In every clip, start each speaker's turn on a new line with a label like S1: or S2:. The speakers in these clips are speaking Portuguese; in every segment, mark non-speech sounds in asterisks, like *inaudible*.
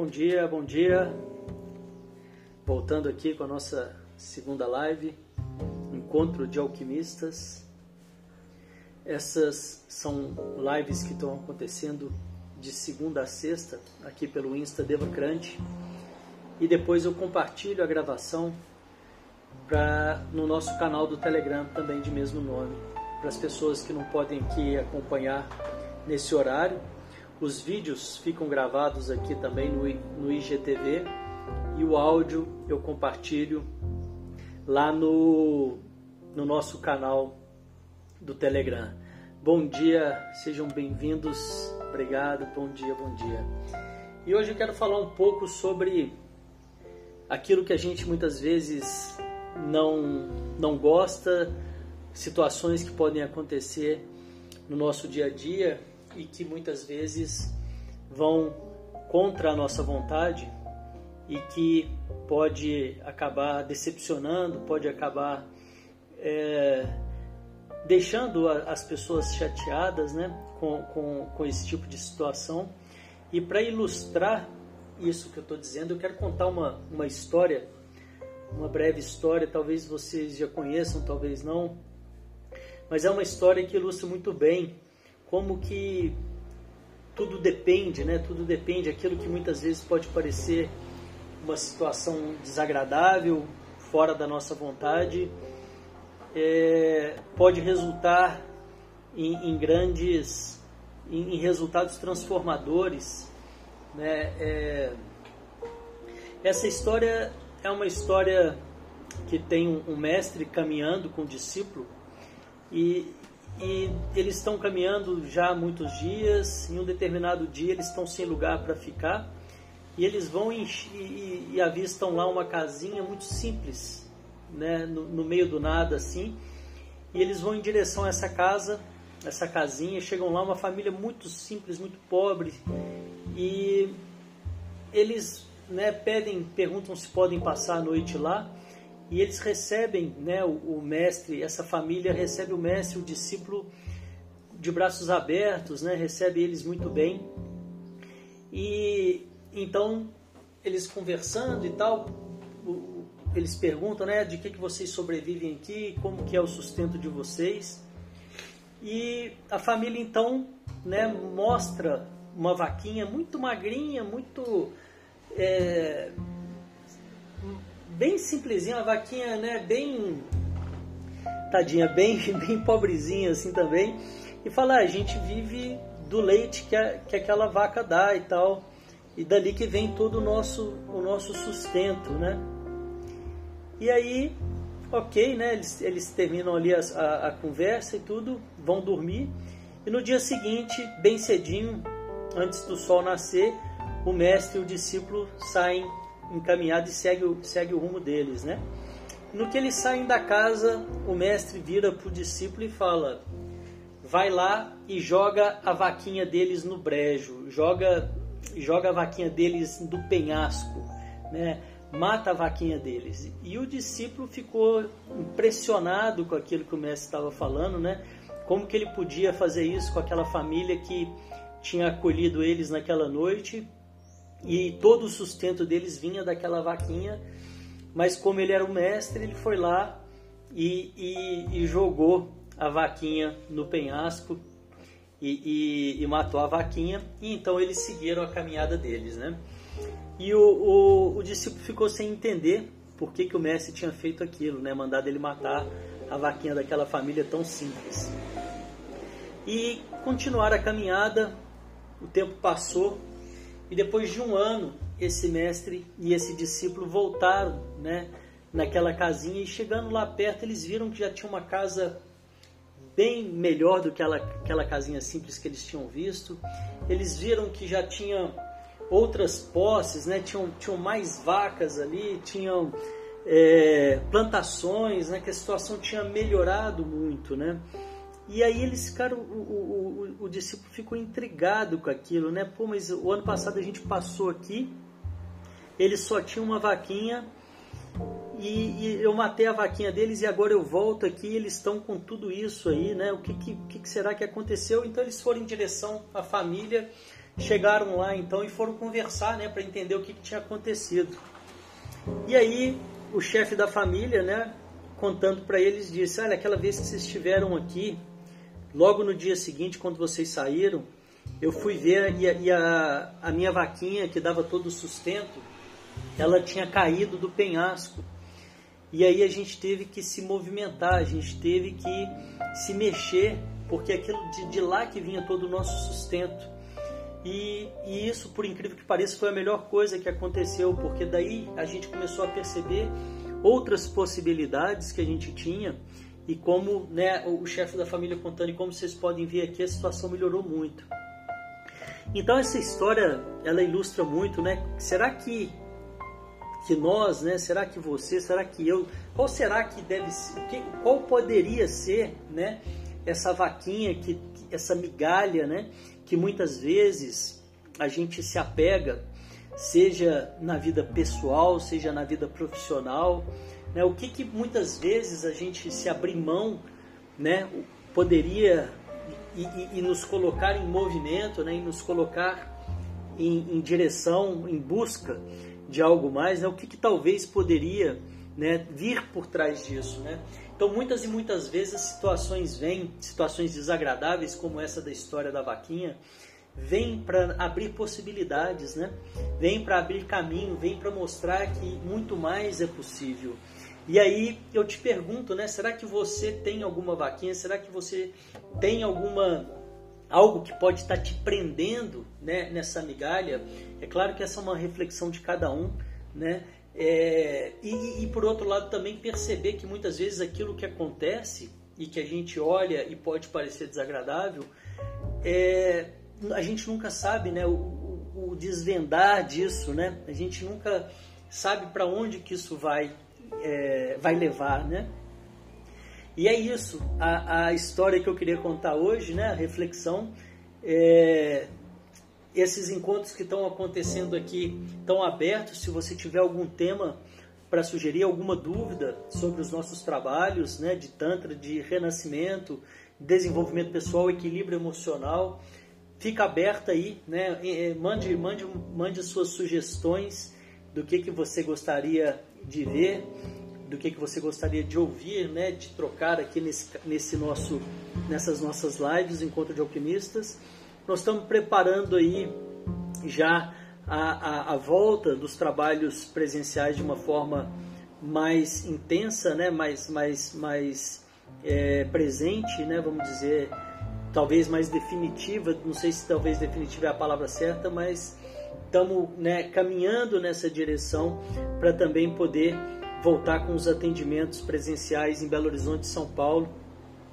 S1: Bom dia, bom dia. Voltando aqui com a nossa segunda live, Encontro de Alquimistas. Essas são lives que estão acontecendo de segunda a sexta aqui pelo Insta Devacrante e depois eu compartilho a gravação no nosso canal do Telegram também de mesmo nome para as pessoas que não podem aqui acompanhar nesse horário. Os vídeos ficam gravados aqui também no, no IGTV e o áudio eu compartilho lá no, no nosso canal do Telegram. Bom dia, sejam bem-vindos. Obrigado, bom dia, bom dia. E hoje eu quero falar um pouco sobre aquilo que a gente muitas vezes não, não gosta, situações que podem acontecer no nosso dia a dia e que muitas vezes vão contra a nossa vontade e que pode acabar decepcionando, pode acabar é, deixando as pessoas chateadas né, com, com, com esse tipo de situação. E para ilustrar isso que eu estou dizendo, eu quero contar uma, uma história, uma breve história, talvez vocês já conheçam, talvez não, mas é uma história que ilustra muito bem como que tudo depende, né? Tudo depende, aquilo que muitas vezes pode parecer uma situação desagradável, fora da nossa vontade, é, pode resultar em, em grandes, em, em, resultados transformadores, né? É, essa história é uma história que tem um, mestre caminhando com um discípulo e, e eles estão caminhando já há muitos dias. Em um determinado dia, eles estão sem lugar para ficar e eles vão e, e, e, avistam lá uma casinha muito simples, né, no, no, meio do nada assim. E eles vão em direção a essa casa, essa casinha. Chegam lá uma família muito simples, muito pobre e eles né, pedem, perguntam se podem passar a noite lá e eles recebem né, o, o, mestre, essa família recebe o mestre, o discípulo de braços abertos, né, recebe eles muito bem. E então eles conversando e tal, eles perguntam, né, de que, que vocês sobrevivem aqui, como que é o sustento de vocês. E a família então né, mostra uma vaquinha muito magrinha, muito é, bem simplesinha, uma vaquinha, né, bem tadinha, bem, *laughs* bem pobrezinha assim também. E fala, ah, a gente vive do leite que, a, que aquela vaca dá e tal. E dali que vem todo o nosso, o nosso sustento, né? E aí, ok, né? Eles, eles terminam ali a, a, a conversa e tudo, vão dormir. E no dia seguinte, bem cedinho, antes do sol nascer, o mestre e o discípulo saem encaminhado e segue o, segue o rumo deles, né? No que eles saem da casa, o mestre vira para o discípulo e fala: vai lá e joga a vaquinha deles no brejo, joga, joga a vaquinha deles do penhasco, né? Mata a vaquinha deles. E o discípulo ficou impressionado com aquilo que o mestre estava falando, né? Como que ele podia fazer isso com aquela família que tinha acolhido eles naquela noite e todo o sustento deles vinha daquela vaquinha, mas como ele era o mestre, ele foi lá e, e, e jogou a vaquinha no penhasco e, e, matou a vaquinha, e então eles seguiram a caminhada deles, né? E o, o, o discípulo ficou sem entender por que, que o mestre tinha feito aquilo, né? Mandado ele matar a vaquinha daquela família tão simples. E continuaram a caminhada, o tempo passou, e depois de um ano, esse mestre e esse discípulo voltaram, né, naquela casinha e chegando lá perto, eles viram que já tinha uma casa bem melhor do que aquela, aquela casinha simples que eles tinham visto. Eles viram que já tinha outras posses, né? Tinham, tinham mais vacas ali, tinham é, plantações, né? Que a situação tinha melhorado muito, né? E aí eles ficaram, o, o, o, o, discípulo ficou intrigado com aquilo, né? Pô, mas o ano passado a gente passou aqui, eles só tinham uma vaquinha e, e eu matei a vaquinha deles e agora eu volto aqui eles estão com tudo isso aí, né? O que, que, que será que aconteceu? Então eles foram em direção à família chegaram lá então e foram conversar, né, para entender o que, que tinha acontecido. E aí o chefe da família, né, contando para eles, disse: Olha, aquela vez que vocês estiveram aqui, logo no dia seguinte, quando vocês saíram, eu fui ver e, a, e a, a minha vaquinha, que dava todo o sustento, ela tinha caído do penhasco. E aí a gente teve que se movimentar, a gente teve que se mexer, porque aquilo de, de lá que vinha todo o nosso sustento. E, e, isso, por incrível que pareça, foi a melhor coisa que aconteceu, porque daí a gente começou a perceber outras possibilidades que a gente tinha e como né, o chefe da família contando e como vocês podem ver aqui a situação melhorou muito. Então essa história ela ilustra muito, né? Será que que nós, né? Será que você? Será que eu? Qual será que deve ser? Qual poderia ser, né? Essa vaquinha que essa migalha, né? Que muitas vezes a gente se apega, seja na vida pessoal, seja na vida profissional, né? O que que muitas vezes a gente se abrir mão, né? Poderia e, e, e nos colocar em movimento, né? E nos colocar em, em direção, em busca de algo mais, né? O que, que talvez poderia né, vir por trás disso, né? Então, muitas e muitas vezes situações vêm, situações desagradáveis como essa da história da vaquinha, vêm para abrir possibilidades, né? Vem para abrir caminho, vem para mostrar que muito mais é possível. E aí eu te pergunto, né? Será que você tem alguma vaquinha? Será que você tem alguma algo que pode estar te prendendo né, nessa migalha. É claro que essa é uma reflexão de cada um, né? É, e, e, por outro lado também perceber que muitas vezes aquilo que acontece e que a gente olha e pode parecer desagradável, é, a gente nunca sabe né, o, o, desvendar disso, né? A gente nunca sabe para onde que isso vai, é, vai levar, né? E é isso, a, a história que eu queria contar hoje, né, a reflexão, é, esses encontros que estão acontecendo aqui estão abertos. Se você tiver algum tema para sugerir, alguma dúvida sobre os nossos trabalhos né, de Tantra, de renascimento, desenvolvimento pessoal, equilíbrio emocional, fica aberta aí, né? Mande, mande, mande suas sugestões do que, que você gostaria de ver do que, que você gostaria de ouvir, né, de trocar aqui nesse, nesse nosso, nessas nossas lives, Encontro de Alquimistas. Nós estamos preparando aí já a, a, a volta dos trabalhos presenciais de uma forma mais intensa, né, mais, mais, mais é, presente, né, vamos dizer, talvez mais definitiva, não sei se talvez definitiva é a palavra certa, mas estamos né, caminhando nessa direção para também poder voltar com os atendimentos presenciais em Belo Horizonte São Paulo.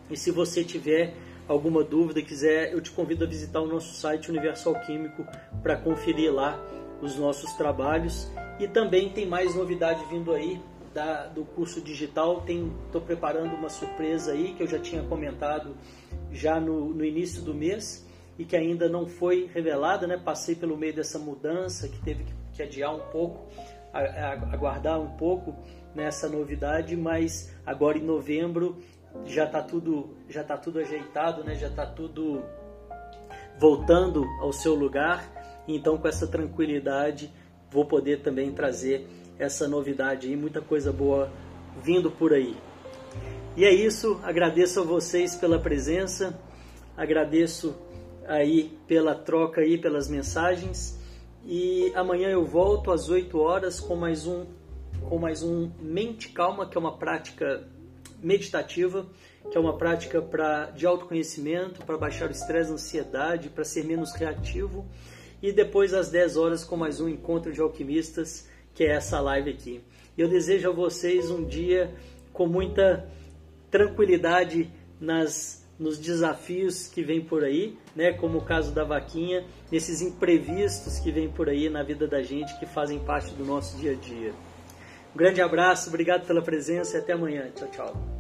S1: E se você tiver alguma dúvida, quiser, eu te convido a visitar o nosso site Universal Químico para conferir lá os nossos trabalhos. E também tem mais novidade vindo aí da, do curso digital. Estou preparando uma surpresa aí que eu já tinha comentado já no, no início do mês e que ainda não foi revelada, né? Passei pelo meio dessa mudança que teve que, adiar um pouco aguardar um pouco nessa novidade, mas agora em novembro já está tudo já tá tudo ajeitado, né? Já está tudo voltando ao seu lugar. Então com essa tranquilidade vou poder também trazer essa novidade e muita coisa boa vindo por aí. E é isso, agradeço a vocês pela presença, agradeço aí pela troca aí pelas mensagens. E amanhã eu volto às 8 horas com mais um com mais um Mente Calma, que é uma prática meditativa, que é uma prática para de autoconhecimento, para baixar o estresse, ansiedade, para ser menos reativo. E depois às 10 horas com mais um encontro de alquimistas, que é essa live aqui. Eu desejo a vocês um dia com muita tranquilidade nas nos desafios que vem por aí, né, como o caso da vaquinha, nesses imprevistos que vem por aí na vida da gente que fazem parte do nosso dia a dia. Um grande abraço, obrigado pela presença e até amanhã. Tchau, tchau.